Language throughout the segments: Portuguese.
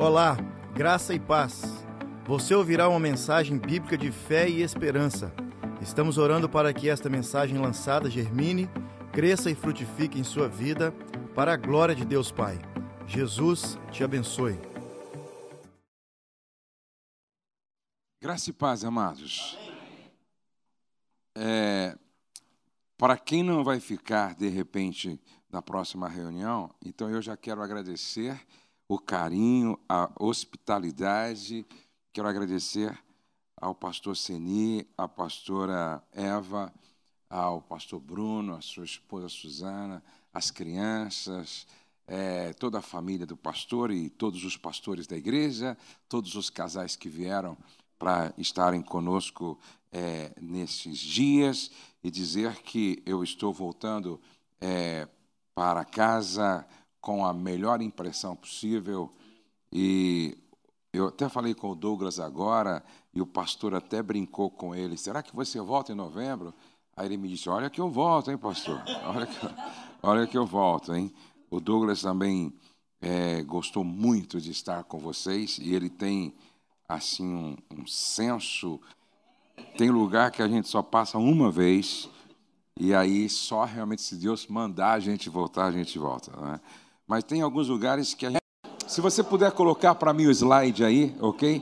Olá, graça e paz. Você ouvirá uma mensagem bíblica de fé e esperança. Estamos orando para que esta mensagem lançada germine, cresça e frutifique em sua vida, para a glória de Deus Pai. Jesus te abençoe. Graça e paz, amados. É, para quem não vai ficar, de repente, na próxima reunião, então eu já quero agradecer o carinho, a hospitalidade, quero agradecer ao pastor Seni, à pastora Eva, ao pastor Bruno, à sua esposa Suzana, às crianças, é, toda a família do pastor e todos os pastores da igreja, todos os casais que vieram para estarem conosco é, nesses dias e dizer que eu estou voltando é, para casa com a melhor impressão possível e eu até falei com o Douglas agora e o pastor até brincou com ele. Será que você volta em novembro? Aí ele me disse: Olha que eu volto, hein, pastor? Olha que, olha que eu volto, hein? O Douglas também é, gostou muito de estar com vocês e ele tem assim um, um senso. Tem lugar que a gente só passa uma vez e aí só realmente se Deus mandar a gente voltar, a gente volta. Né? Mas tem alguns lugares que a gente... Se você puder colocar para mim o slide aí, ok?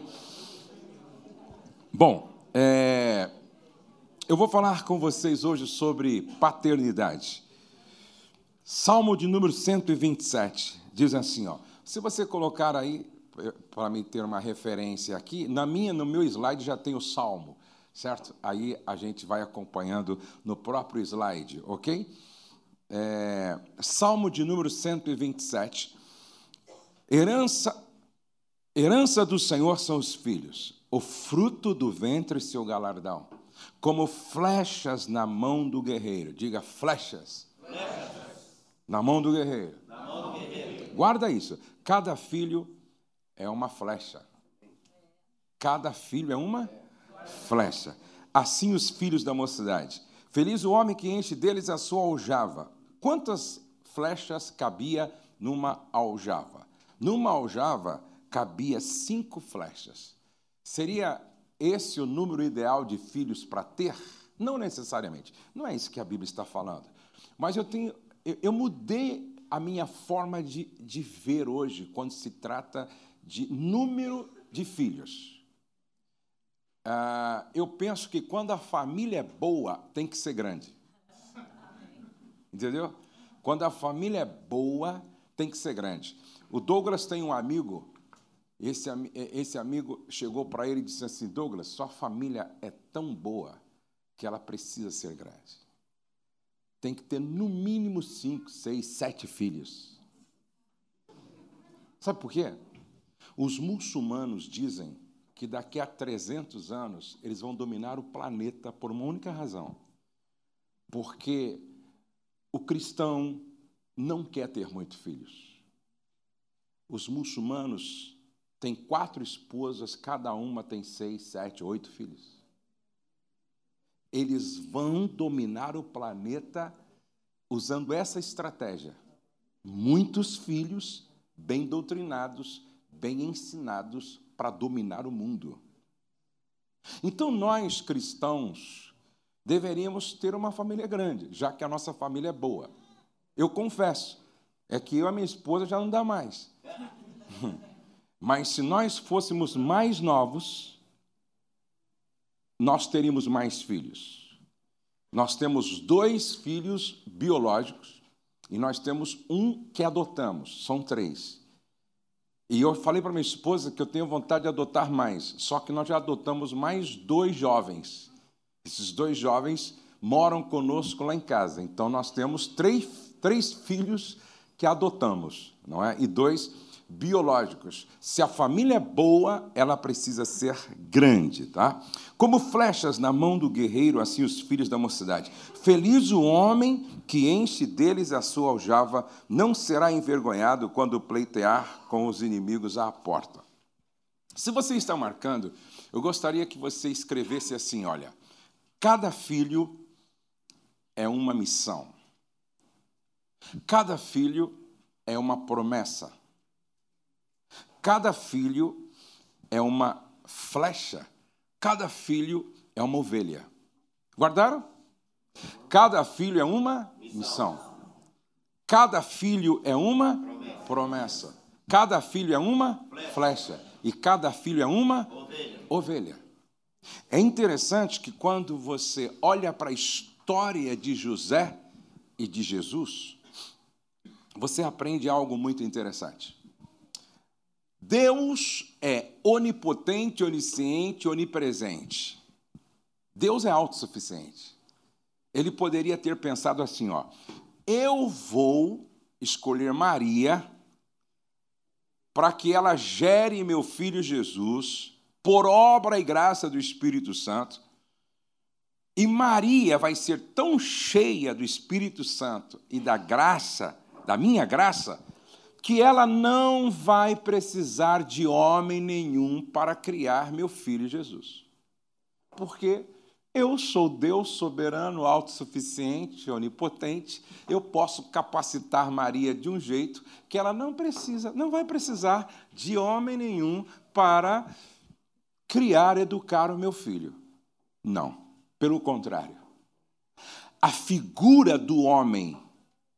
Bom, é... eu vou falar com vocês hoje sobre paternidade. Salmo de número 127 diz assim, ó. Se você colocar aí para mim ter uma referência aqui, na minha, no meu slide já tem o salmo, certo? Aí a gente vai acompanhando no próprio slide, ok? É, salmo de número 127. Herança, herança do Senhor são os filhos, o fruto do ventre seu galardão, como flechas na mão do guerreiro. Diga flechas. flechas. Na mão do guerreiro. Mão do guerreiro. Guarda isso. Cada filho é uma flecha. Cada filho é uma flecha. Assim os filhos da mocidade. Feliz o homem que enche deles a sua aljava. Quantas flechas cabia numa aljava? Numa aljava cabia cinco flechas. Seria esse o número ideal de filhos para ter? Não necessariamente. Não é isso que a Bíblia está falando. Mas eu tenho, eu, eu mudei a minha forma de, de ver hoje quando se trata de número de filhos. Uh, eu penso que quando a família é boa, tem que ser grande. Entendeu? Quando a família é boa, tem que ser grande. O Douglas tem um amigo, esse, esse amigo chegou para ele e disse assim: Douglas, sua família é tão boa que ela precisa ser grande. Tem que ter no mínimo cinco, seis, sete filhos. Sabe por quê? Os muçulmanos dizem que daqui a 300 anos eles vão dominar o planeta por uma única razão. Porque o cristão não quer ter muitos filhos. Os muçulmanos têm quatro esposas, cada uma tem seis, sete, oito filhos. Eles vão dominar o planeta usando essa estratégia. Muitos filhos bem doutrinados, bem ensinados para dominar o mundo. Então, nós cristãos deveríamos ter uma família grande, já que a nossa família é boa. Eu confesso, é que eu e a minha esposa já não dá mais. Mas se nós fôssemos mais novos, nós teríamos mais filhos. Nós temos dois filhos biológicos e nós temos um que adotamos, são três. E eu falei para minha esposa que eu tenho vontade de adotar mais, só que nós já adotamos mais dois jovens. Esses dois jovens moram conosco lá em casa. Então nós temos três, três filhos que adotamos, não é? E dois biológicos. Se a família é boa, ela precisa ser grande, tá? Como flechas na mão do guerreiro, assim os filhos da mocidade. Feliz o homem que enche deles a sua aljava, não será envergonhado quando pleitear com os inimigos à porta. Se você está marcando, eu gostaria que você escrevesse assim: olha, cada filho é uma missão, cada filho é uma promessa. cada filho é uma flecha, cada filho é uma ovelha. Guardaram? Cada filho é uma missão. Cada filho é uma promessa. Cada filho é uma flecha. E cada filho é uma ovelha. É interessante que quando você olha para a história de José e de Jesus, você aprende algo muito interessante. Deus é onipotente, onisciente, onipresente. Deus é autossuficiente. Ele poderia ter pensado assim, ó: eu vou escolher Maria para que ela gere meu filho Jesus por obra e graça do Espírito Santo. E Maria vai ser tão cheia do Espírito Santo e da graça, da minha graça, que ela não vai precisar de homem nenhum para criar meu filho Jesus. Porque eu sou Deus soberano, autossuficiente, onipotente. Eu posso capacitar Maria de um jeito que ela não precisa, não vai precisar de homem nenhum para criar, educar o meu filho. Não, pelo contrário. A figura do homem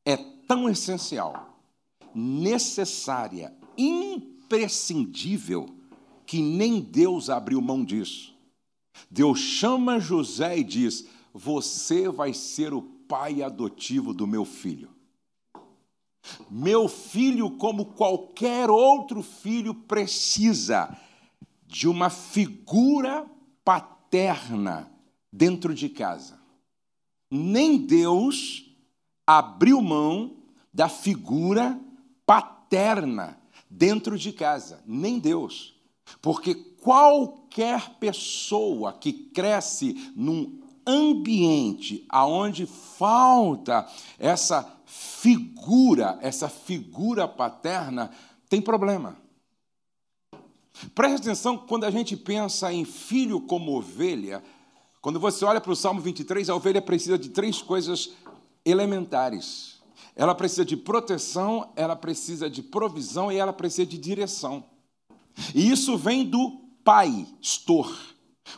é tão essencial, necessária, imprescindível, que nem Deus abriu mão disso. Deus chama José e diz: Você vai ser o pai adotivo do meu filho. Meu filho, como qualquer outro filho, precisa de uma figura paterna dentro de casa. Nem Deus abriu mão da figura paterna dentro de casa, nem Deus. Porque qualquer pessoa que cresce num ambiente aonde falta essa figura, essa figura paterna, tem problema. Preste atenção quando a gente pensa em filho como ovelha, quando você olha para o Salmo 23, a ovelha precisa de três coisas elementares. Ela precisa de proteção, ela precisa de provisão e ela precisa de direção. E isso vem do pai, pastor.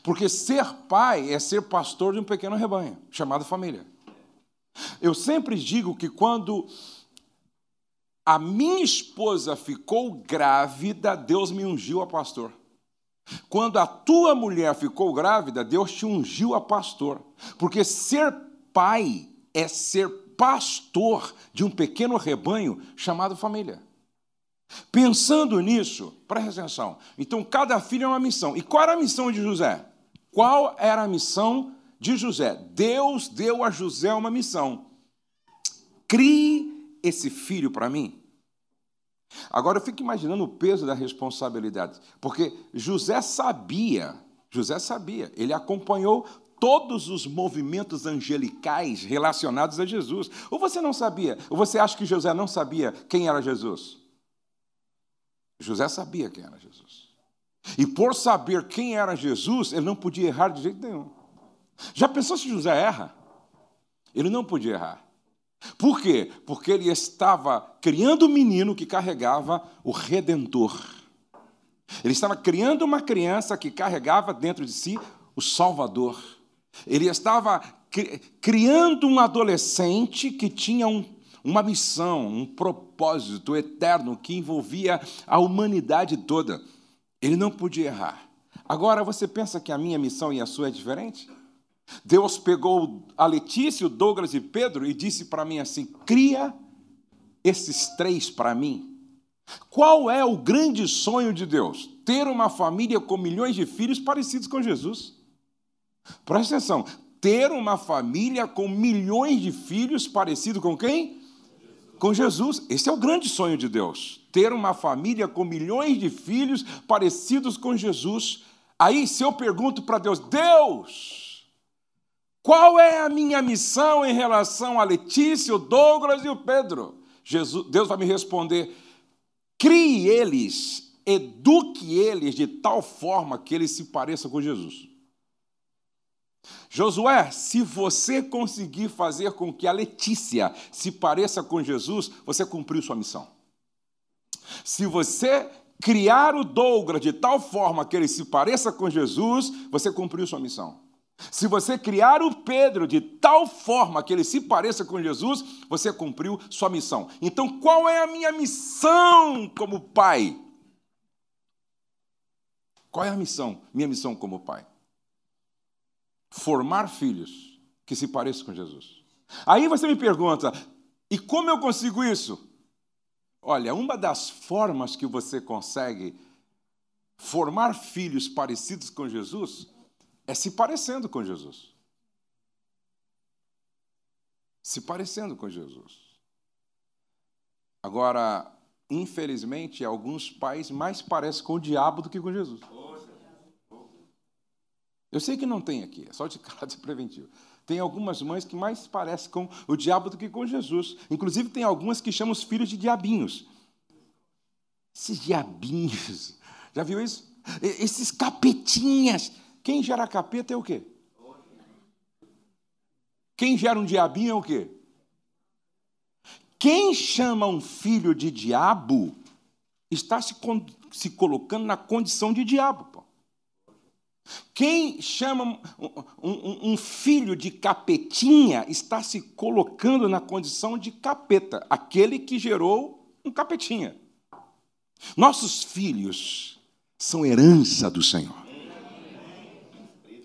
Porque ser pai é ser pastor de um pequeno rebanho, chamado família. Eu sempre digo que quando a minha esposa ficou grávida, Deus me ungiu a pastor. Quando a tua mulher ficou grávida, Deus te ungiu a pastor. Porque ser pai é ser pastor de um pequeno rebanho chamado família. Pensando nisso, presta atenção. Então, cada filho é uma missão. E qual era a missão de José? Qual era a missão de José? Deus deu a José uma missão. Crie esse filho para mim? Agora eu fico imaginando o peso da responsabilidade, porque José sabia, José sabia, ele acompanhou todos os movimentos angelicais relacionados a Jesus. Ou você não sabia? Ou você acha que José não sabia quem era Jesus? José sabia quem era Jesus. E por saber quem era Jesus, ele não podia errar de jeito nenhum. Já pensou se José erra? Ele não podia errar. Por quê? Porque ele estava criando um menino que carregava o Redentor. Ele estava criando uma criança que carregava dentro de si o Salvador. Ele estava criando um adolescente que tinha um, uma missão, um propósito eterno que envolvia a humanidade toda. Ele não podia errar. Agora, você pensa que a minha missão e a sua é diferente? Deus pegou a Letícia, o Douglas e Pedro e disse para mim assim: cria esses três para mim. Qual é o grande sonho de Deus? Ter uma família com milhões de filhos parecidos com Jesus. Presta atenção, ter uma família com milhões de filhos parecido com quem? Com Jesus. Esse é o grande sonho de Deus. Ter uma família com milhões de filhos parecidos com Jesus. Aí, se eu pergunto para Deus, Deus, qual é a minha missão em relação a Letícia, o Douglas e o Pedro? Jesus, Deus vai me responder: crie eles, eduque eles de tal forma que eles se pareçam com Jesus. Josué, se você conseguir fazer com que a Letícia se pareça com Jesus, você cumpriu sua missão. Se você criar o Douglas de tal forma que ele se pareça com Jesus, você cumpriu sua missão. Se você criar o Pedro de tal forma que ele se pareça com Jesus, você cumpriu sua missão. Então, qual é a minha missão como pai? Qual é a missão? Minha missão como pai? Formar filhos que se pareçam com Jesus. Aí você me pergunta, e como eu consigo isso? Olha, uma das formas que você consegue formar filhos parecidos com Jesus é se parecendo com Jesus. Se parecendo com Jesus. Agora, infelizmente, alguns pais mais parecem com o diabo do que com Jesus. Eu sei que não tem aqui, é só de caráter preventivo. Tem algumas mães que mais parecem com o diabo do que com Jesus. Inclusive, tem algumas que chamam os filhos de diabinhos. Esses diabinhos. Já viu isso? Esses capetinhas. Quem gera capeta é o quê? Quem gera um diabinho é o quê? Quem chama um filho de diabo está se, se colocando na condição de diabo. Pô. Quem chama um, um, um, filho de capetinha está se colocando na condição de capeta, aquele que gerou um capetinha. Nossos filhos são herança do Senhor.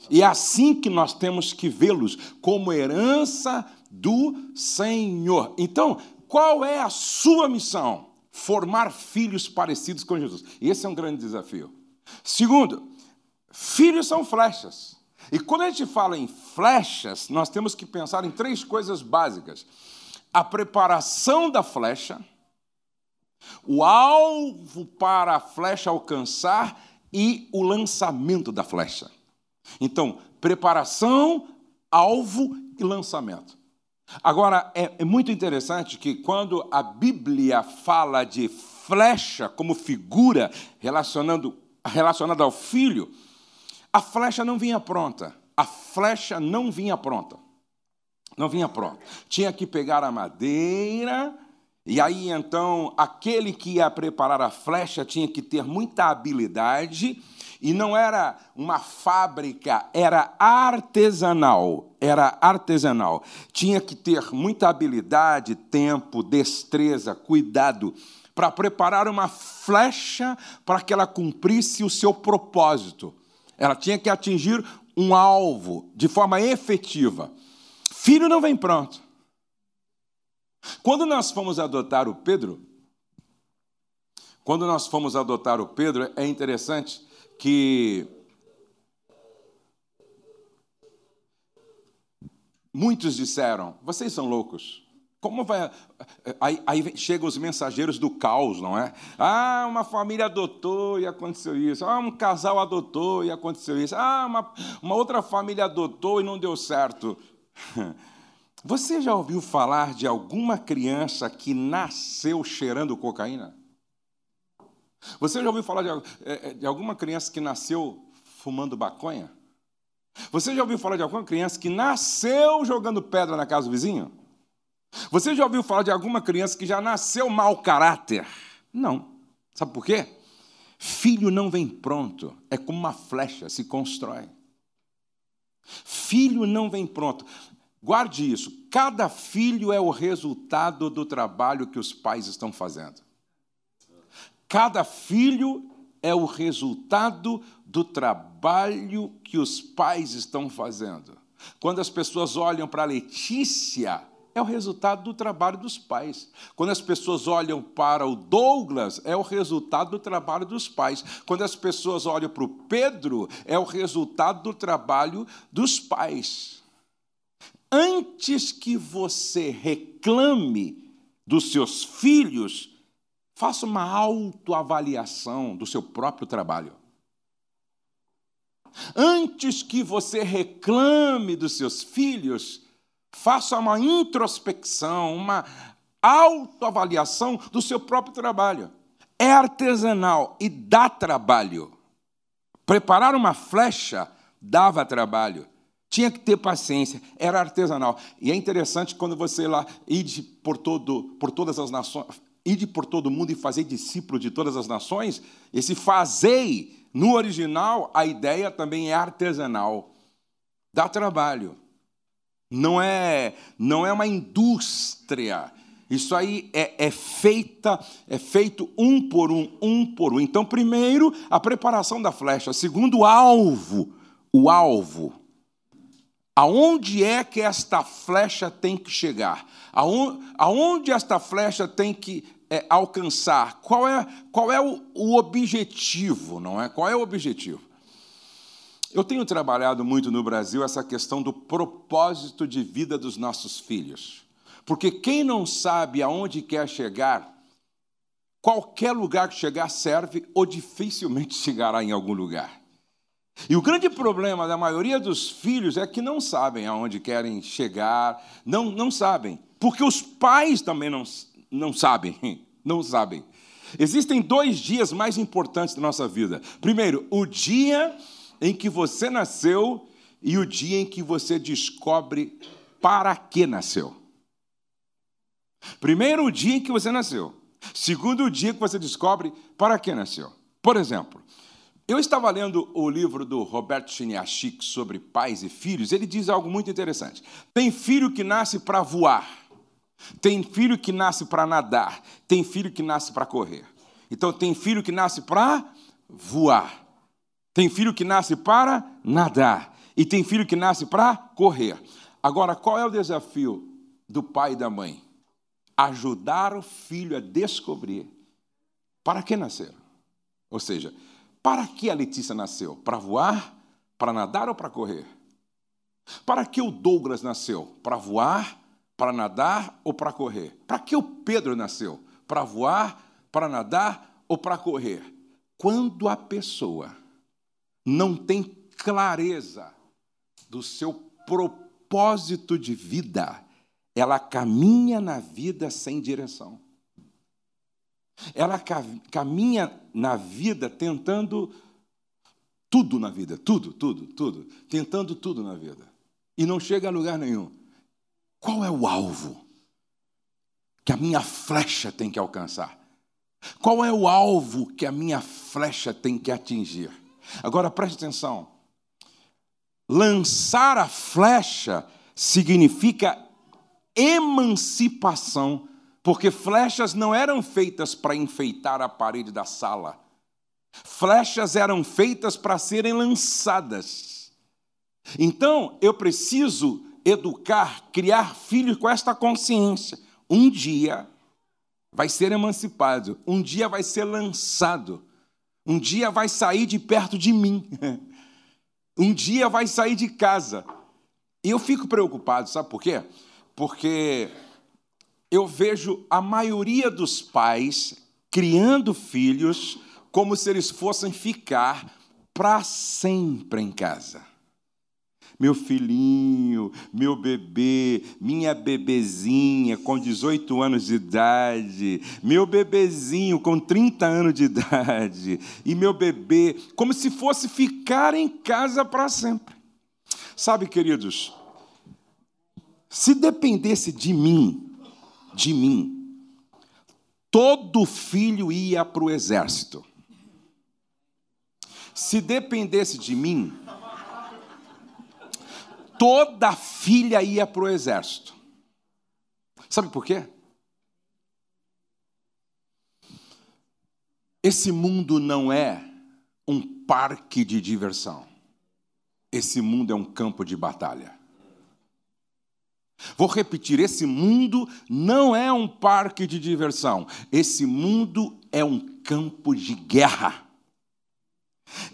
E é assim que nós temos que vê-los, como herança do Senhor. Então, qual é a sua missão? Formar filhos parecidos com Jesus. Esse é um grande desafio. Segundo, filhos são flechas. E quando a gente fala em flechas, nós temos que pensar em três coisas básicas: a preparação da flecha, o alvo para a flecha alcançar e o lançamento da flecha. Então, preparação, alvo e lançamento. Agora, é, é, muito interessante que quando a Bíblia fala de flecha como figura relacionando, relacionada ao filho, a flecha não vinha pronta. A flecha não vinha pronta. Não vinha pronta. Tinha que pegar a madeira, e aí então aquele que ia preparar a flecha tinha que ter muita habilidade e não era uma fábrica, era artesanal. Era artesanal. Tinha que ter muita habilidade, tempo, destreza, cuidado para preparar uma flecha para que ela cumprisse o seu propósito. Ela tinha que atingir um alvo de forma efetiva. Filho não vem pronto. Quando nós fomos adotar o Pedro, quando nós fomos adotar o Pedro, é interessante que muitos disseram: vocês são loucos. Como vai. Aí, aí chegam os mensageiros do caos, não é? Ah, uma família adotou e aconteceu isso. Ah, um casal adotou e aconteceu isso. Ah, uma, uma outra família adotou e não deu certo. Você já ouviu falar de alguma criança que nasceu cheirando cocaína? Você já ouviu falar de, é, é, de alguma criança que nasceu fumando baconha? Você já ouviu falar de alguma criança que nasceu jogando pedra na casa do vizinho? Você já ouviu falar de alguma criança que já nasceu mau caráter? Não. Sabe por quê? Filho não vem pronto, é como uma flecha, se constrói. Filho não vem pronto. Guarde isso. Cada filho é o resultado do trabalho que os pais estão fazendo. Cada filho é o resultado do trabalho que os pais estão fazendo. Quando as pessoas olham para Letícia, é o resultado do trabalho dos pais. Quando as pessoas olham para o Douglas, é o resultado do trabalho dos pais. Quando as pessoas olham para o Pedro, é o resultado do trabalho dos pais. Antes que você reclame dos seus filhos, Faça uma autoavaliação do seu próprio trabalho. Antes que você reclame dos seus filhos, faça uma introspecção, uma autoavaliação do seu próprio trabalho. É artesanal e dá trabalho. Preparar uma flecha dava trabalho. Tinha que ter paciência, era artesanal. E é interessante quando você lá ide por, todo, por todas as nações, ide por todo mundo e fazer discípulo de todas as nações, esse fazei, no original, a ideia também é artesanal. Dá trabalho. Não é, não é uma indústria. Isso aí é, é, feita, é feito um por um, um por um. Então, primeiro, a preparação da flecha. Segundo, o alvo. O alvo. Aonde é que esta flecha tem que chegar? Aonde, aonde esta flecha tem que é, alcançar? Qual é, qual é o, o objetivo, não é? Qual é o objetivo? Eu tenho trabalhado muito no Brasil essa questão do propósito de vida dos nossos filhos. Porque quem não sabe aonde quer chegar, qualquer lugar que chegar serve ou dificilmente chegará em algum lugar. E o grande problema da maioria dos filhos é que não sabem aonde querem chegar, não, não sabem, porque os pais também não, não sabem, não sabem. Existem dois dias mais importantes da nossa vida. Primeiro, o dia em que você nasceu e o dia em que você descobre para que nasceu. Primeiro, o dia em que você nasceu. Segundo, o dia que você descobre para que nasceu. Por exemplo, eu estava lendo o livro do Roberto Chiniachik sobre pais e filhos. Ele diz algo muito interessante. Tem filho que nasce para voar. Tem filho que nasce para nadar. Tem filho que nasce para correr. Então, tem filho que nasce para voar. Tem filho que nasce para nadar. E tem filho que nasce para correr. Agora, qual é o desafio do pai e da mãe? Ajudar o filho a descobrir para que nasceram. Ou seja, para que a Letícia nasceu? Para voar? Para nadar ou para correr? Para que o Douglas nasceu? Para voar, para nadar ou para correr? Para que o Pedro nasceu? Para voar, para nadar ou para correr? Quando a pessoa não tem clareza do seu propósito de vida, ela caminha na vida sem direção. Ela caminha na vida tentando tudo na vida, tudo, tudo, tudo, tentando tudo na vida. E não chega a lugar nenhum. Qual é o alvo que a minha flecha tem que alcançar? Qual é o alvo que a minha flecha tem que atingir? Agora preste atenção. Lançar a flecha significa emancipação porque flechas não eram feitas para enfeitar a parede da sala. Flechas eram feitas para serem lançadas. Então, eu preciso educar, criar filhos com esta consciência. Um dia vai ser emancipado, um dia vai ser lançado, um dia vai sair de perto de mim, um dia vai sair de casa. E eu fico preocupado, sabe por quê? Porque eu vejo a maioria dos pais criando filhos como se eles fossem ficar para sempre em casa. Meu filhinho, meu bebê, minha bebezinha com 18 anos de idade, meu bebezinho com 30 anos de idade, e meu bebê, como se fosse ficar em casa para sempre. Sabe, queridos, se dependesse de mim, de mim, todo filho ia para o exército. Se dependesse de mim, toda filha ia para o exército. Sabe por quê? Esse mundo não é um parque de diversão. Esse mundo é um campo de batalha. Vou repetir: esse mundo não é um parque de diversão, esse mundo é um campo de guerra.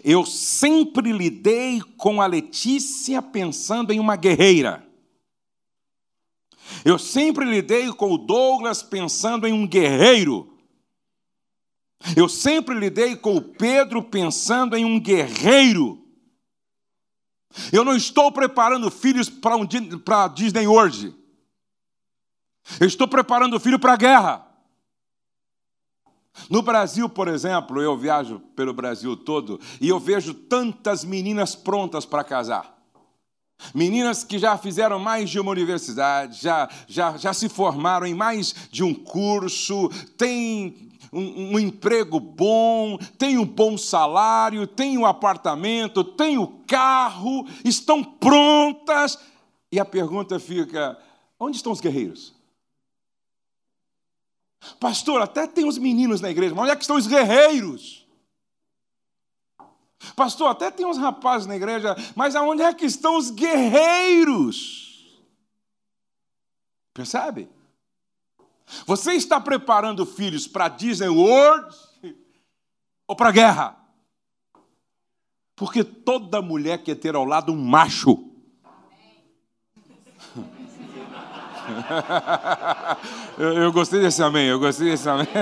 Eu sempre lidei com a Letícia pensando em uma guerreira. Eu sempre lidei com o Douglas pensando em um guerreiro. Eu sempre lidei com o Pedro pensando em um guerreiro. Eu não estou preparando filhos para um, Disney hoje. Eu estou preparando o filho para a guerra. No Brasil, por exemplo, eu viajo pelo Brasil todo e eu vejo tantas meninas prontas para casar. Meninas que já fizeram mais de uma universidade, já, já, já se formaram em mais de um curso, têm um, um, emprego bom, têm um bom salário, têm um apartamento, têm o um carro, estão prontas. E a pergunta fica: onde estão os guerreiros? Pastor, até tem os meninos na igreja, mas onde é que estão os guerreiros? Pastor, até tem uns rapazes na igreja, mas aonde é que estão os guerreiros? Percebe? Você está preparando filhos para Disney World ou para guerra? Porque toda mulher quer ter ao lado um macho. eu, eu gostei desse amém, eu gostei desse amém.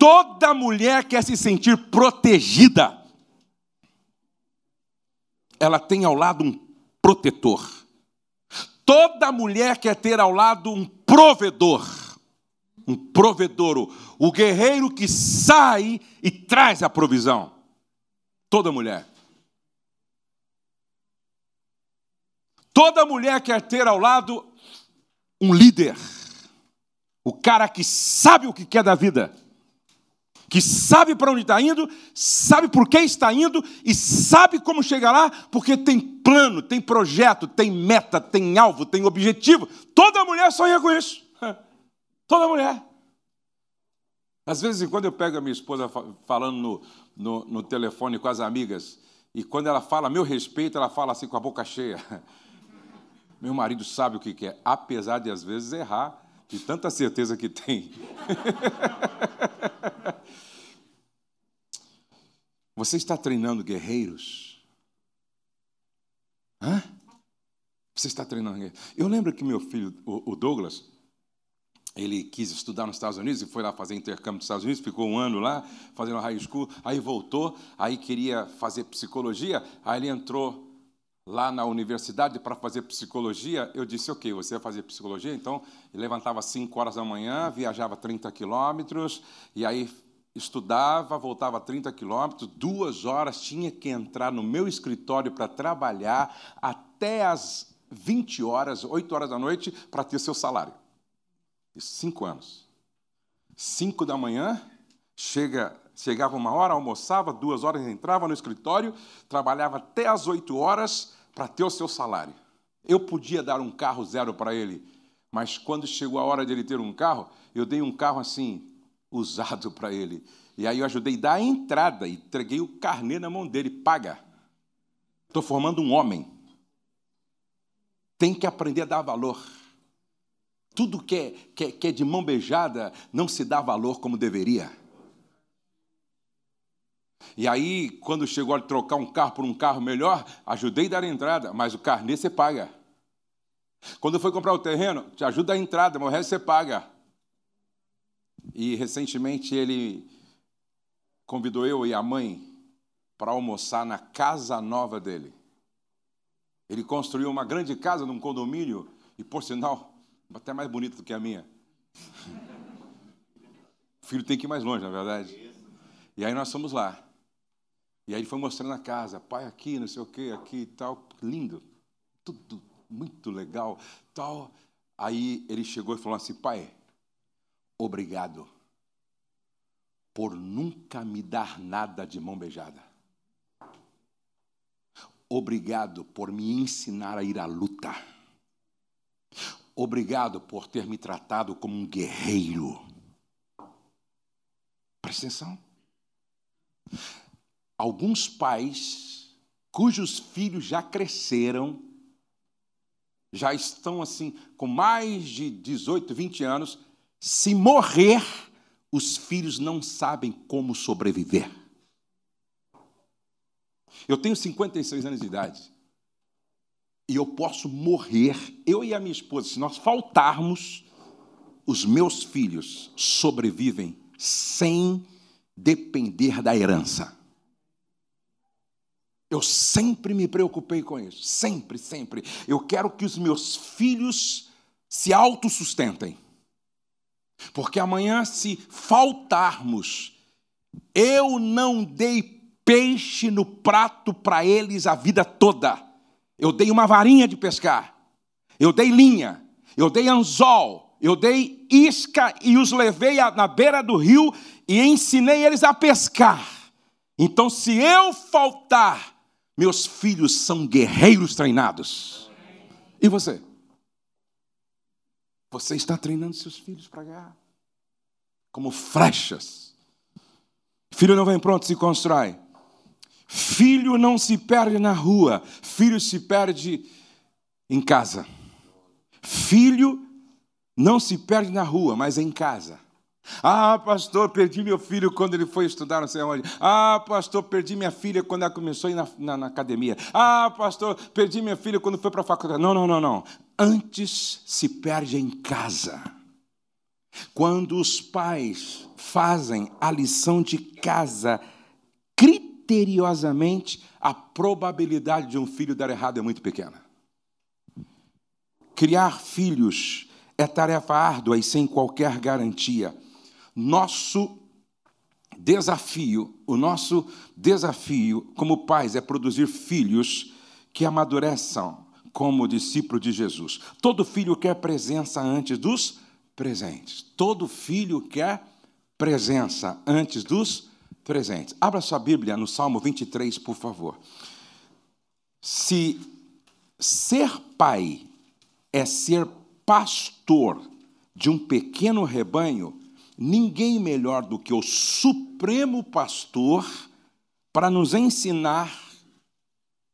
Toda mulher quer se sentir protegida. Ela tem ao lado um protetor. Toda mulher quer ter ao lado um provedor. Um provedor, o guerreiro que sai e traz a provisão. Toda mulher. Toda mulher quer ter ao lado um líder. O cara que sabe o que quer da vida que sabe para onde está indo, sabe por que está indo e sabe como chegar lá, porque tem plano, tem projeto, tem meta, tem alvo, tem objetivo. Toda mulher sonha com isso. Toda mulher. Às vezes, quando eu pego a minha esposa falando no, no, no telefone com as amigas, e quando ela fala meu respeito, ela fala assim com a boca cheia. Meu marido sabe o que quer, apesar de às vezes errar, de tanta certeza que tem. Você está treinando guerreiros? Hã? Você está treinando guerreiros? Eu lembro que meu filho, o Douglas, ele quis estudar nos Estados Unidos e foi lá fazer intercâmbio nos Estados Unidos, ficou um ano lá, fazendo high school, aí voltou, aí queria fazer psicologia, aí ele entrou lá na universidade para fazer psicologia, eu disse, ok, você vai fazer psicologia? Então, levantava às 5 horas da manhã, viajava 30 quilômetros, e aí estudava, voltava 30 quilômetros, duas horas, tinha que entrar no meu escritório para trabalhar até as 20 horas, 8 horas da noite, para ter seu salário. Isso, cinco anos. Cinco da manhã, chega, chegava uma hora, almoçava, duas horas, entrava no escritório, trabalhava até as 8 horas para ter o seu salário. Eu podia dar um carro zero para ele, mas quando chegou a hora de ele ter um carro, eu dei um carro assim, usado para ele. E aí eu ajudei a dar a entrada, entreguei o carnê na mão dele, paga. Estou formando um homem. Tem que aprender a dar valor. Tudo que é, que, é, que é de mão beijada não se dá valor como deveria. E aí, quando chegou a trocar um carro por um carro melhor, ajudei a dar a entrada, mas o carnê você paga. Quando foi comprar o terreno, te ajuda a entrada, mas o resto você paga. E recentemente ele convidou eu e a mãe para almoçar na casa nova dele. Ele construiu uma grande casa num condomínio e, por sinal, até mais bonito do que a minha. O filho tem que ir mais longe, na verdade. E aí nós fomos lá. E aí ele foi mostrando a casa, pai aqui, não sei o que, aqui e tal, lindo, tudo muito legal, tal. Aí ele chegou e falou assim, pai, obrigado por nunca me dar nada de mão beijada. Obrigado por me ensinar a ir à luta. Obrigado por ter me tratado como um guerreiro. Presta atenção. Alguns pais cujos filhos já cresceram, já estão assim, com mais de 18, 20 anos, se morrer, os filhos não sabem como sobreviver. Eu tenho 56 anos de idade. E eu posso morrer, eu e a minha esposa, se nós faltarmos, os meus filhos sobrevivem sem depender da herança. Eu sempre me preocupei com isso, sempre, sempre. Eu quero que os meus filhos se autossustentem. Porque amanhã, se faltarmos, Eu não dei peixe no prato para eles a vida toda. Eu dei uma varinha de pescar. Eu dei linha. Eu dei anzol. Eu dei isca e os levei na beira do rio e ensinei eles a pescar. Então, se eu faltar, meus filhos são guerreiros treinados. E você? Você está treinando seus filhos para guerra? Como flechas. Filho não vem pronto, se constrói. Filho não se perde na rua, filho se perde em casa. Filho não se perde na rua, mas em casa. Ah, pastor, perdi meu filho quando ele foi estudar, não sei onde. Ah, pastor, perdi minha filha quando ela começou a ir na, na, na academia. Ah, pastor, perdi minha filha quando foi para a faculdade. Não, não, não, não. Antes se perde em casa. Quando os pais fazem a lição de casa criteriosamente, a probabilidade de um filho dar errado é muito pequena. Criar filhos é tarefa árdua e sem qualquer garantia. Nosso desafio, o nosso desafio como pais é produzir filhos que amadureçam como discípulo de Jesus. Todo filho quer presença antes dos presentes. Todo filho quer presença antes dos presentes. Abra sua Bíblia no Salmo 23, por favor. Se ser pai é ser pastor de um pequeno rebanho, ninguém melhor do que o supremo pastor para nos ensinar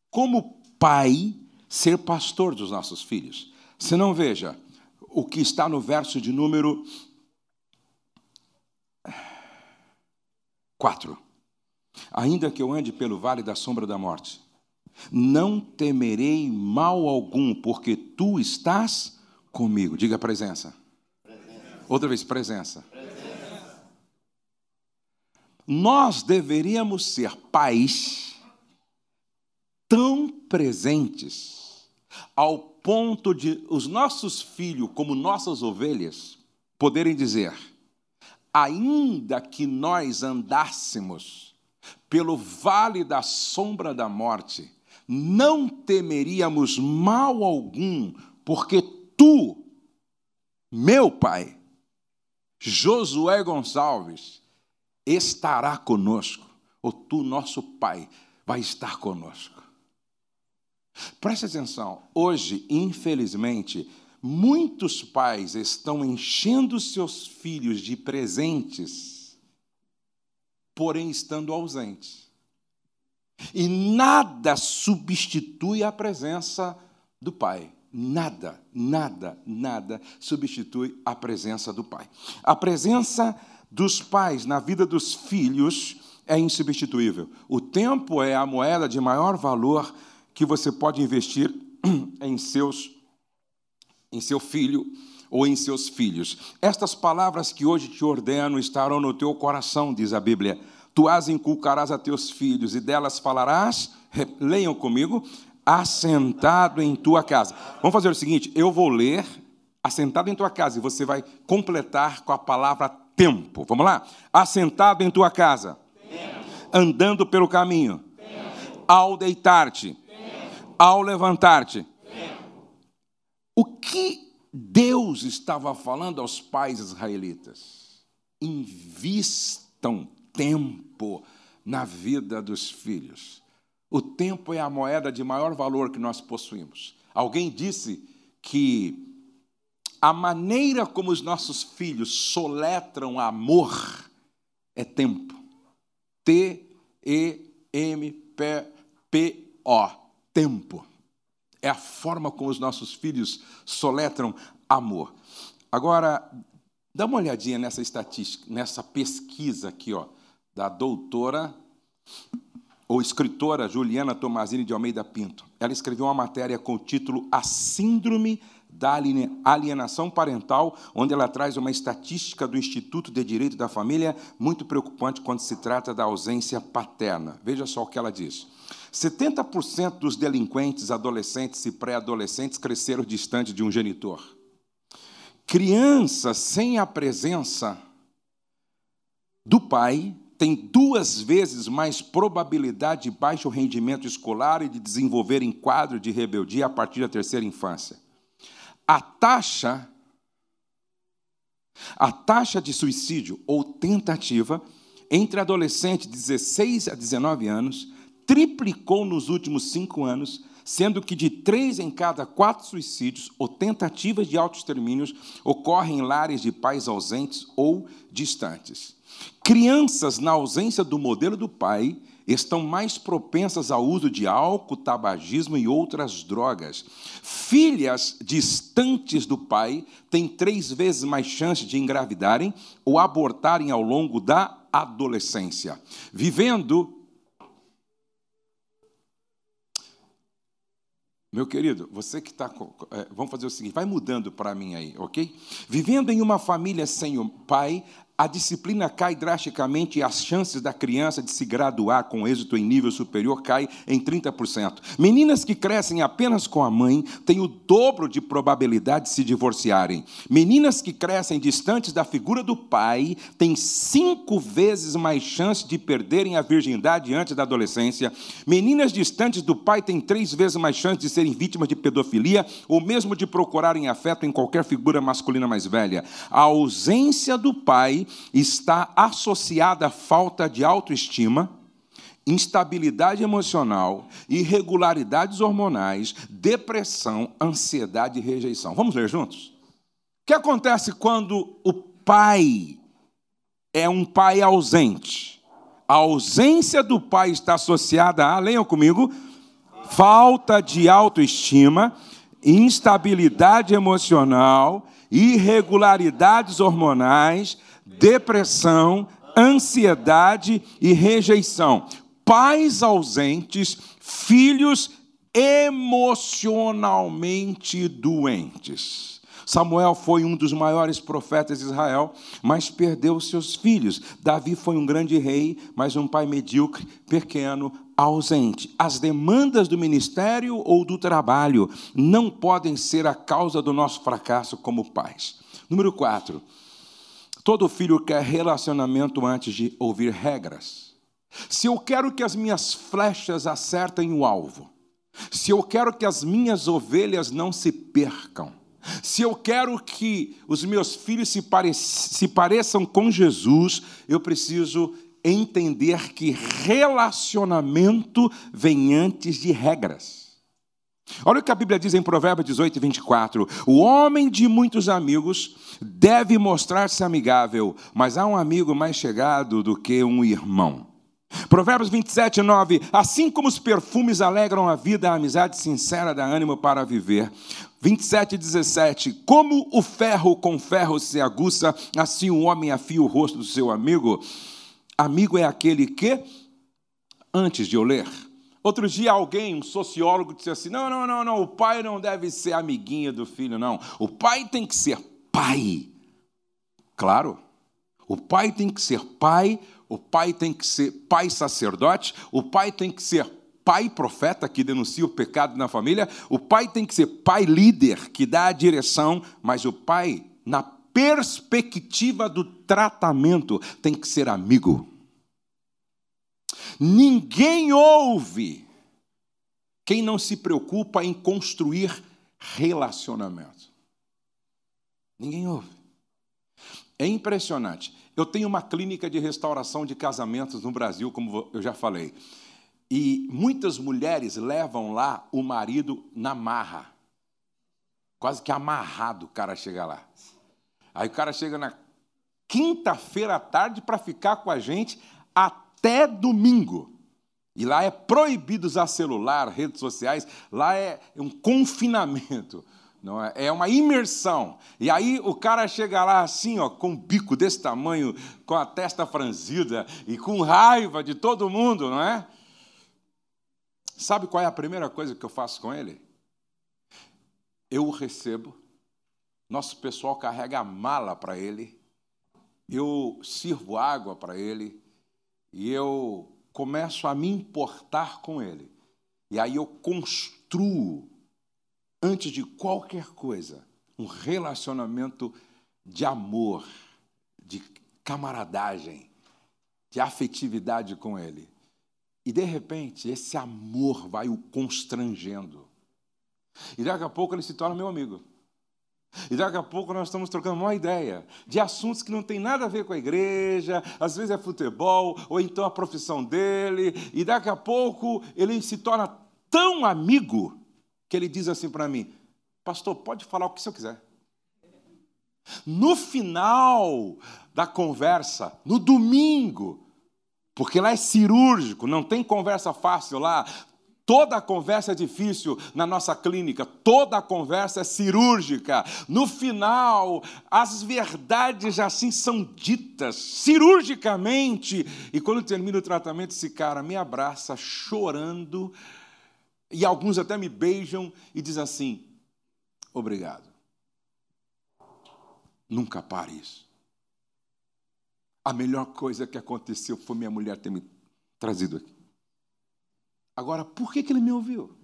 como pai ser pastor dos nossos filhos. Se não veja o que está no verso de número 4. Ainda que eu ande pelo vale da sombra da morte, não temerei mal algum, porque tu estás comigo. Diga presença. presença. Outra vez, presença. presença. Nós deveríamos ser pais tão presentes ao ponto de os nossos filhos, como nossas ovelhas, poderem dizer: ainda que nós andássemos pelo vale da sombra da morte, não temeríamos mal algum, porque tu, meu Pai, Josué Gonçalves, estará conosco, ou tu, nosso Pai, vai estar conosco. Preste atenção, hoje, infelizmente, muitos pais estão enchendo seus filhos de presentes, porém estando ausentes. E nada substitui a presença do pai. Nada, nada, nada substitui a presença do pai. A presença dos pais na vida dos filhos é insubstituível. O tempo é a moeda de maior valor que você pode investir em seus em seu filho ou em seus filhos. Estas palavras que hoje te ordeno estarão no teu coração, diz a Bíblia. Tu as inculcarás a teus filhos e delas falarás, leiam comigo, assentado em tua casa. Vamos fazer o seguinte: eu vou ler assentado em tua casa e você vai completar com a palavra tempo. Vamos lá? Assentado em tua casa, tempo. andando pelo caminho, tempo. ao deitar-te, ao levantar-te o que Deus estava falando aos pais israelitas? Invistam tempo na vida dos filhos. O tempo é a moeda de maior valor que nós possuímos. Alguém disse que a maneira como os nossos filhos soletram amor é tempo. T-E-M-P-P-O. Tempo. É a forma como os nossos filhos soletram amor. Agora, dá uma olhadinha nessa estatística, nessa pesquisa aqui, ó, da doutora ou escritora Juliana Tomazini de Almeida Pinto. Ela escreveu uma matéria com o título A Síndrome da Alienação Parental, onde ela traz uma estatística do Instituto de Direito da Família muito preocupante quando se trata da ausência paterna. Veja só o que ela diz. 70% dos delinquentes adolescentes e pré-adolescentes cresceram distante de um genitor. Crianças sem a presença do pai têm duas vezes mais probabilidade de baixo rendimento escolar e de desenvolver em quadro de rebeldia a partir da terceira infância. A taxa a taxa de suicídio ou tentativa entre adolescentes de 16 a 19 anos triplicou nos últimos cinco anos, sendo que de três em cada quatro suicídios ou tentativas de autoextermínios ocorrem em lares de pais ausentes ou distantes. Crianças, na ausência do modelo do pai, estão mais propensas ao uso de álcool, tabagismo e outras drogas. Filhas distantes do pai têm três vezes mais chance de engravidarem ou abortarem ao longo da adolescência, vivendo Meu querido, você que está. É, vamos fazer o seguinte: vai mudando para mim aí, ok? Vivendo em uma família sem o pai, a disciplina cai drasticamente e as chances da criança de se graduar com êxito em nível superior cai em 30%. Meninas que crescem apenas com a mãe têm o dobro de probabilidade de se divorciarem. Meninas que crescem distantes da figura do pai têm cinco vezes mais chance de perderem a virgindade antes da adolescência. Meninas distantes do pai têm três vezes mais chance de serem vítimas de pedofilia ou mesmo de procurarem afeto em qualquer figura masculina mais velha. A ausência do pai está associada à falta de autoestima, instabilidade emocional, irregularidades hormonais, depressão, ansiedade e rejeição. Vamos ler juntos? O que acontece quando o pai é um pai ausente? A ausência do pai está associada a, leiam comigo, falta de autoestima, instabilidade emocional, irregularidades hormonais, depressão, ansiedade e rejeição. Pais ausentes, filhos emocionalmente doentes. Samuel foi um dos maiores profetas de Israel, mas perdeu seus filhos. Davi foi um grande rei, mas um pai medíocre, pequeno, ausente. As demandas do ministério ou do trabalho não podem ser a causa do nosso fracasso como pais. Número 4. Todo filho quer relacionamento antes de ouvir regras. Se eu quero que as minhas flechas acertem o alvo, se eu quero que as minhas ovelhas não se percam, se eu quero que os meus filhos se, pare se pareçam com Jesus, eu preciso entender que relacionamento vem antes de regras. Olha o que a Bíblia diz em Provérbios 18 e 24: O homem de muitos amigos deve mostrar-se amigável, mas há um amigo mais chegado do que um irmão. Provérbios 27, 9: Assim como os perfumes alegram a vida, a amizade sincera dá ânimo para viver. 27, 17: Como o ferro com ferro se aguça, assim o homem afia o rosto do seu amigo. Amigo é aquele que, antes de eu ler, Outro dia alguém, um sociólogo, disse assim: não, não, não, não, o pai não deve ser amiguinho do filho, não. O pai tem que ser pai. Claro, o pai tem que ser pai, o pai tem que ser pai sacerdote, o pai tem que ser pai profeta que denuncia o pecado na família, o pai tem que ser pai líder que dá a direção, mas o pai, na perspectiva do tratamento, tem que ser amigo. Ninguém ouve quem não se preocupa em construir relacionamento. Ninguém ouve. É impressionante. Eu tenho uma clínica de restauração de casamentos no Brasil, como eu já falei. E muitas mulheres levam lá o marido na marra. Quase que amarrado o cara chega lá. Aí o cara chega na quinta-feira à tarde para ficar com a gente até domingo. E lá é proibido usar celular, redes sociais, lá é um confinamento. Não é? é uma imersão. E aí o cara chega lá assim, ó, com um bico desse tamanho, com a testa franzida e com raiva de todo mundo, não é? Sabe qual é a primeira coisa que eu faço com ele? Eu o recebo, nosso pessoal carrega a mala para ele, eu sirvo água para ele, e eu começo a me importar com ele. E aí eu construo, antes de qualquer coisa, um relacionamento de amor, de camaradagem, de afetividade com ele. E de repente, esse amor vai o constrangendo. E daqui a pouco ele se torna meu amigo. E daqui a pouco nós estamos trocando uma ideia de assuntos que não tem nada a ver com a igreja, às vezes é futebol, ou então a profissão dele, e daqui a pouco ele se torna tão amigo que ele diz assim para mim: Pastor, pode falar o que o senhor quiser. No final da conversa, no domingo, porque lá é cirúrgico, não tem conversa fácil lá. Toda conversa é difícil na nossa clínica, toda conversa é cirúrgica. No final, as verdades assim são ditas cirurgicamente. E quando termina o tratamento, esse cara me abraça chorando, e alguns até me beijam e dizem assim: obrigado. Nunca pare isso. A melhor coisa que aconteceu foi minha mulher ter me trazido aqui. Agora, por que, que ele me ouviu?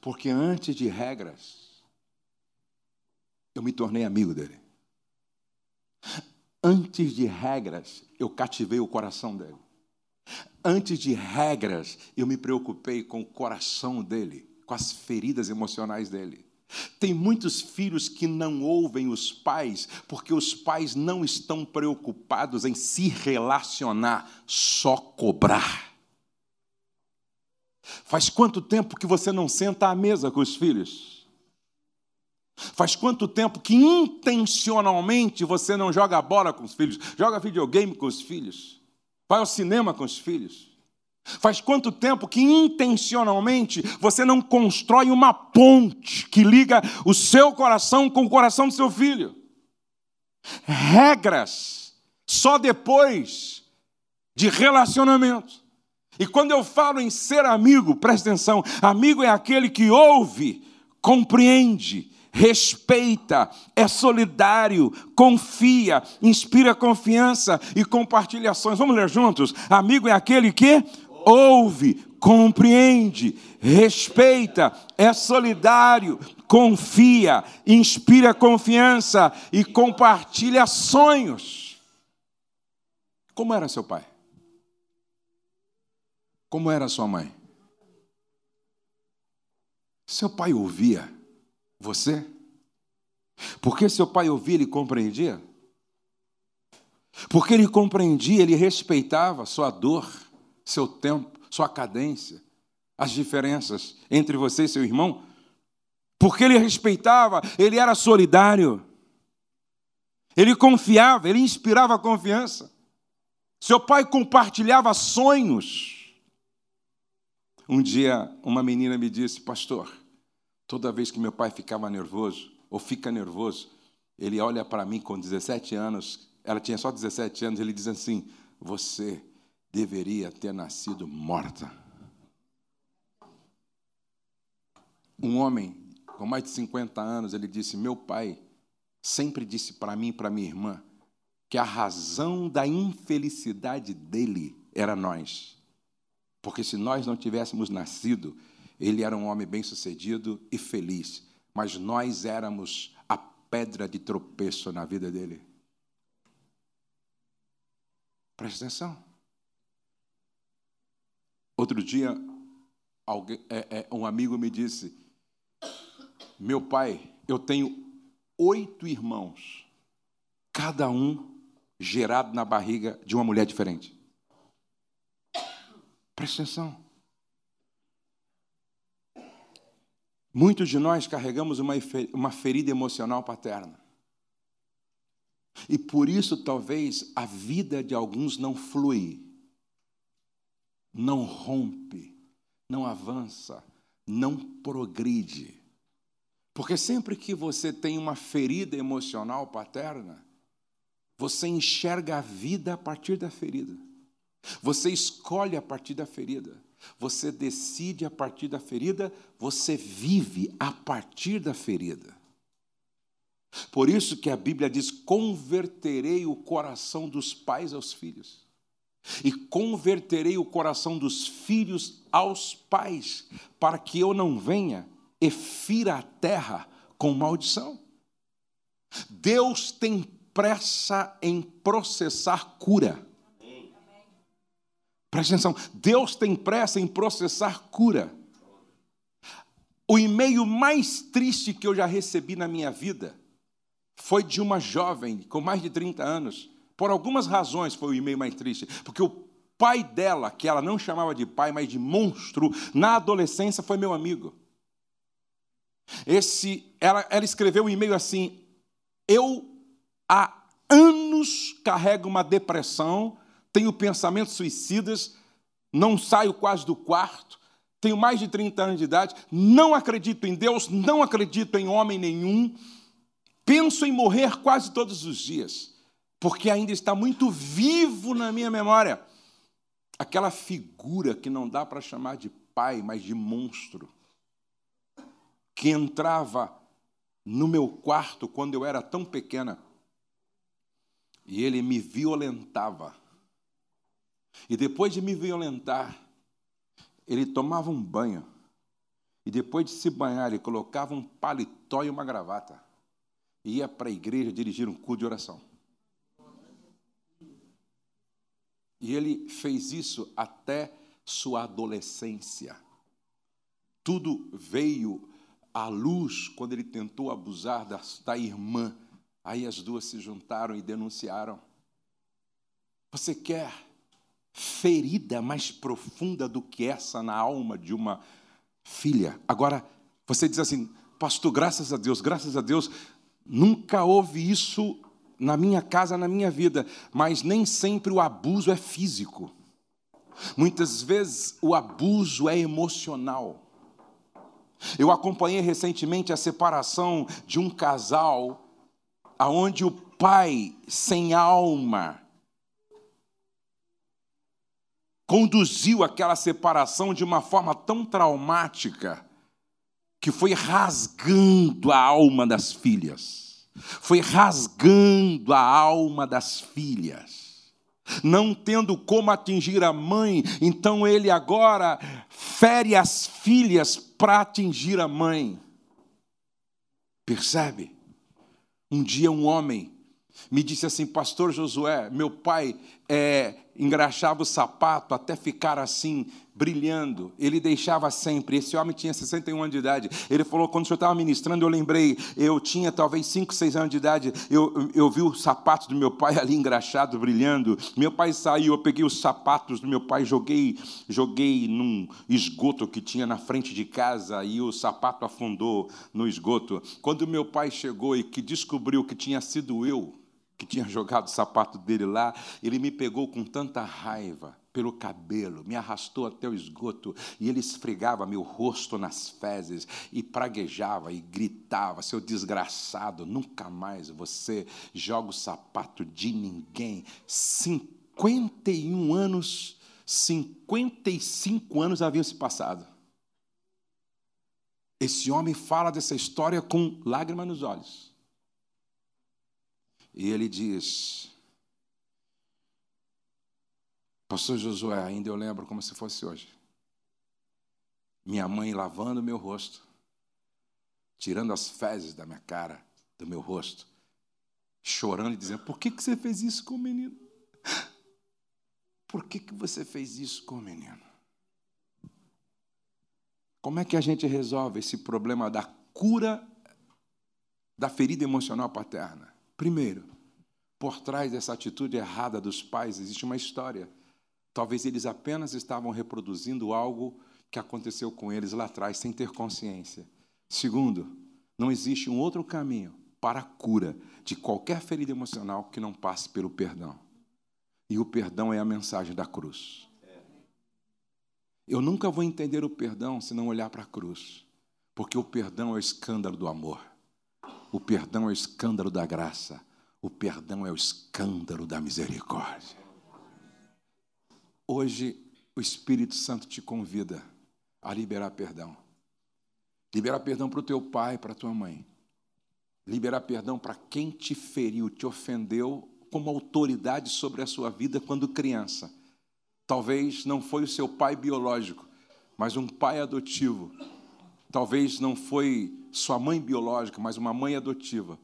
Porque antes de regras, eu me tornei amigo dele. Antes de regras, eu cativei o coração dele. Antes de regras, eu me preocupei com o coração dele, com as feridas emocionais dele. Tem muitos filhos que não ouvem os pais porque os pais não estão preocupados em se relacionar, só cobrar. Faz quanto tempo que você não senta à mesa com os filhos? Faz quanto tempo que intencionalmente você não joga bola com os filhos, joga videogame com os filhos, vai ao cinema com os filhos? Faz quanto tempo que intencionalmente você não constrói uma ponte que liga o seu coração com o coração do seu filho? Regras só depois de relacionamento. E quando eu falo em ser amigo, presta atenção: amigo é aquele que ouve, compreende, respeita, é solidário, confia, inspira confiança e compartilha ações. Vamos ler juntos? Amigo é aquele que ouve, compreende, respeita, é solidário, confia, inspira confiança e compartilha sonhos. Como era seu pai? Como era sua mãe? Seu pai ouvia você? Porque seu pai ouvia, ele compreendia? Porque ele compreendia, ele respeitava sua dor, seu tempo, sua cadência, as diferenças entre você e seu irmão? Porque ele respeitava, ele era solidário, ele confiava, ele inspirava confiança. Seu pai compartilhava sonhos. Um dia, uma menina me disse, pastor, toda vez que meu pai ficava nervoso, ou fica nervoso, ele olha para mim com 17 anos, ela tinha só 17 anos, ele diz assim: Você deveria ter nascido morta. Um homem com mais de 50 anos, ele disse: Meu pai sempre disse para mim e para minha irmã que a razão da infelicidade dele era nós. Porque se nós não tivéssemos nascido, ele era um homem bem-sucedido e feliz, mas nós éramos a pedra de tropeço na vida dele. Presta atenção. Outro dia, alguém, é, é, um amigo me disse: Meu pai, eu tenho oito irmãos, cada um gerado na barriga de uma mulher diferente. Presta atenção. Muitos de nós carregamos uma, ferida emocional paterna. E por isso, talvez, a vida de alguns não flui, não rompe, não avança, não progride. Porque sempre que você tem uma ferida emocional paterna, você enxerga a vida a partir da ferida. Você escolhe a partir da ferida. Você decide a partir da ferida, você vive a partir da ferida. Por isso que a Bíblia diz: converterei o coração dos pais aos filhos, e converterei o coração dos filhos aos pais, para que eu não venha e fira a terra com maldição. Deus tem pressa em processar cura. Preste atenção, Deus tem pressa em processar cura. O e-mail mais triste que eu já recebi na minha vida foi de uma jovem com mais de 30 anos. Por algumas razões foi o e-mail mais triste. Porque o pai dela, que ela não chamava de pai, mas de monstro, na adolescência foi meu amigo. Esse, ela, ela escreveu um e-mail assim: Eu há anos carrego uma depressão, tenho pensamentos suicidas, não saio quase do quarto, tenho mais de 30 anos de idade, não acredito em Deus, não acredito em homem nenhum, penso em morrer quase todos os dias, porque ainda está muito vivo na minha memória aquela figura que não dá para chamar de pai, mas de monstro, que entrava no meu quarto quando eu era tão pequena e ele me violentava. E depois de me violentar, ele tomava um banho. E depois de se banhar, ele colocava um paletó e uma gravata. E ia para a igreja dirigir um culto de oração. E ele fez isso até sua adolescência. Tudo veio à luz quando ele tentou abusar da, da irmã. Aí as duas se juntaram e denunciaram. Você quer ferida mais profunda do que essa na alma de uma filha? Agora, você diz assim, pastor, graças a Deus, graças a Deus, nunca houve isso na minha casa, na minha vida, mas nem sempre o abuso é físico. Muitas vezes o abuso é emocional. Eu acompanhei recentemente a separação de um casal aonde o pai sem alma conduziu aquela separação de uma forma tão traumática que foi rasgando a alma das filhas foi rasgando a alma das filhas, não tendo como atingir a mãe, então ele agora fere as filhas para atingir a mãe. Percebe? Um dia um homem me disse assim, Pastor Josué, meu pai é, engraxava o sapato até ficar assim, brilhando. Ele deixava sempre. Esse homem tinha 61 anos de idade. Ele falou: quando o senhor estava ministrando, eu lembrei, eu tinha talvez 5, 6 anos de idade. Eu, eu vi os sapatos do meu pai ali engraxado, brilhando. Meu pai saiu, eu peguei os sapatos do meu pai, joguei, joguei num esgoto que tinha na frente de casa e o sapato afundou no esgoto. Quando meu pai chegou e que descobriu que tinha sido eu que tinha jogado o sapato dele lá, ele me pegou com tanta raiva pelo cabelo, me arrastou até o esgoto e ele esfregava meu rosto nas fezes e praguejava e gritava: Seu desgraçado, nunca mais você joga o sapato de ninguém. 51 anos, 55 anos haviam se passado. Esse homem fala dessa história com lágrima nos olhos. E ele diz: Pastor Josué, ainda eu lembro como se fosse hoje. Minha mãe lavando meu rosto, tirando as fezes da minha cara, do meu rosto, chorando e dizendo: Por que, que você fez isso com o menino? Por que, que você fez isso com o menino? Como é que a gente resolve esse problema da cura da ferida emocional paterna? Primeiro, por trás dessa atitude errada dos pais existe uma história. Talvez eles apenas estavam reproduzindo algo que aconteceu com eles lá atrás, sem ter consciência. Segundo, não existe um outro caminho para a cura de qualquer ferida emocional que não passe pelo perdão. E o perdão é a mensagem da cruz. Eu nunca vou entender o perdão se não olhar para a cruz, porque o perdão é o escândalo do amor. O perdão é o escândalo da graça. O perdão é o escândalo da misericórdia. Hoje, o Espírito Santo te convida a liberar perdão. Liberar perdão para o teu pai, para a tua mãe. Liberar perdão para quem te feriu, te ofendeu como autoridade sobre a sua vida quando criança. Talvez não foi o seu pai biológico, mas um pai adotivo talvez não foi sua mãe biológica, mas uma mãe adotiva,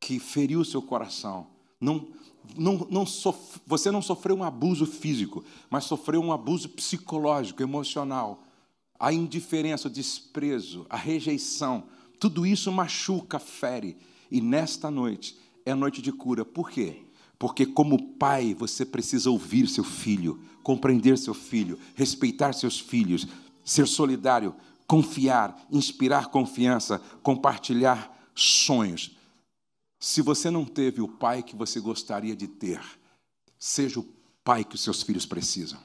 que feriu seu coração. Não, não, não sof... Você não sofreu um abuso físico, mas sofreu um abuso psicológico, emocional. A indiferença, o desprezo, a rejeição, tudo isso machuca, fere. E nesta noite é noite de cura. Por quê? Porque, como pai, você precisa ouvir seu filho, compreender seu filho, respeitar seus filhos, ser solidário, confiar, inspirar confiança, compartilhar sonhos. Se você não teve o pai que você gostaria de ter, seja o pai que os seus filhos precisam.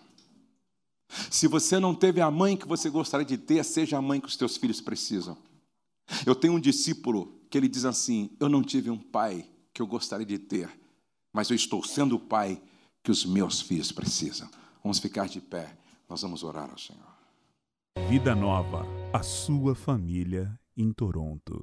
Se você não teve a mãe que você gostaria de ter, seja a mãe que os teus filhos precisam. Eu tenho um discípulo que ele diz assim: Eu não tive um pai que eu gostaria de ter, mas eu estou sendo o pai que os meus filhos precisam. Vamos ficar de pé, nós vamos orar ao Senhor. Vida Nova, a sua família em Toronto.